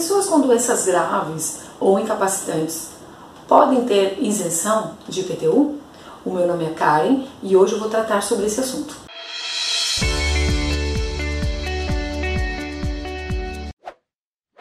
Pessoas com doenças graves ou incapacitantes podem ter isenção de IPTU? O meu nome é Karen e hoje eu vou tratar sobre esse assunto.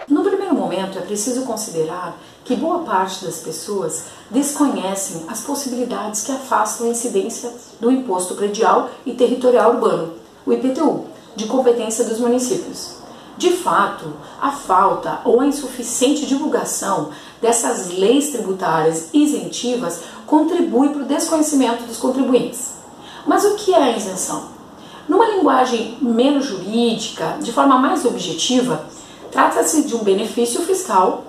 No primeiro momento, é preciso considerar que boa parte das pessoas desconhecem as possibilidades que afastam a incidência do imposto predial e territorial urbano, o IPTU, de competência dos municípios. De fato, a falta ou a insuficiente divulgação dessas leis tributárias isentivas contribui para o desconhecimento dos contribuintes. Mas o que é a isenção? Numa linguagem menos jurídica, de forma mais objetiva, trata-se de um benefício fiscal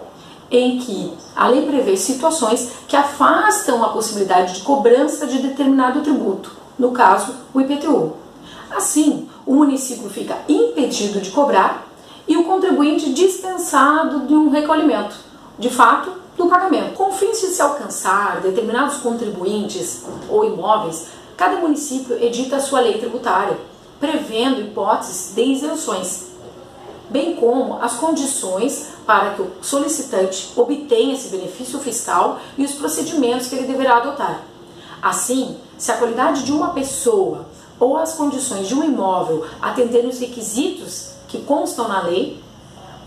em que a lei prevê situações que afastam a possibilidade de cobrança de determinado tributo, no caso, o IPTU. Assim, o município fica impedido de cobrar e o contribuinte dispensado de um recolhimento, de fato, do pagamento. Com fins de se alcançar determinados contribuintes ou imóveis, cada município edita a sua lei tributária, prevendo hipóteses de isenções, bem como as condições para que o solicitante obtenha esse benefício fiscal e os procedimentos que ele deverá adotar. Assim, se a qualidade de uma pessoa ou as condições de um imóvel atenderem os requisitos que constam na lei,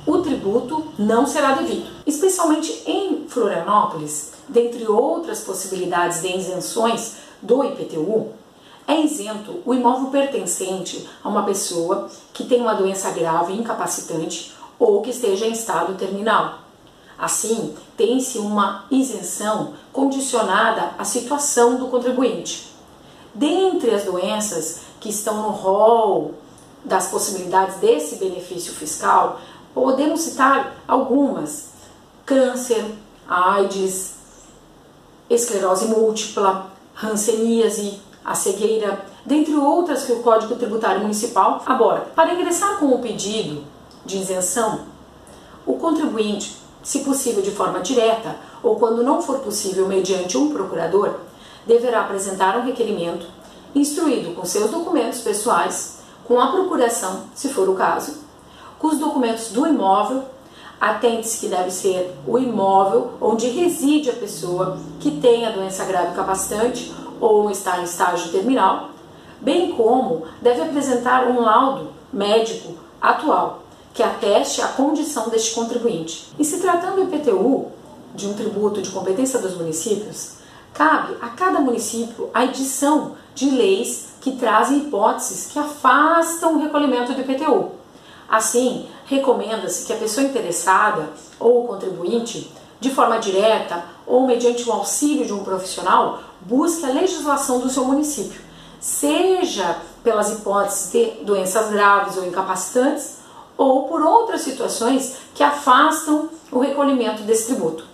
o tributo não será devido. Especialmente em Florianópolis, dentre outras possibilidades de isenções do IPTU, é isento o imóvel pertencente a uma pessoa que tem uma doença grave incapacitante ou que esteja em estado terminal. Assim, tem-se uma isenção condicionada à situação do contribuinte. Dentre as doenças que estão no rol das possibilidades desse benefício fiscal, podemos citar algumas: câncer, AIDS, esclerose múltipla, hanseníase, a cegueira, dentre outras que o Código Tributário Municipal aborda. Para ingressar com o pedido de isenção, o contribuinte, se possível de forma direta ou quando não for possível mediante um procurador, deverá apresentar um requerimento instruído com seus documentos pessoais, com a procuração, se for o caso, com os documentos do imóvel, atente-se que deve ser o imóvel onde reside a pessoa que tem a doença grave capacitante ou está em estágio terminal, bem como deve apresentar um laudo médico atual que ateste a condição deste contribuinte. E se tratando do IPTU, de um tributo de competência dos municípios, cabe a cada município a edição de leis que trazem hipóteses que afastam o recolhimento do IPTU. Assim, recomenda-se que a pessoa interessada ou contribuinte, de forma direta ou mediante o auxílio de um profissional, busque a legislação do seu município, seja pelas hipóteses de doenças graves ou incapacitantes, ou por outras situações que afastam o recolhimento desse tributo.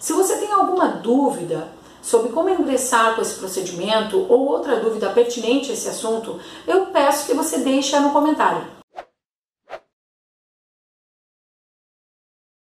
Se você tem alguma dúvida sobre como ingressar com esse procedimento ou outra dúvida pertinente a esse assunto, eu peço que você deixe no comentário.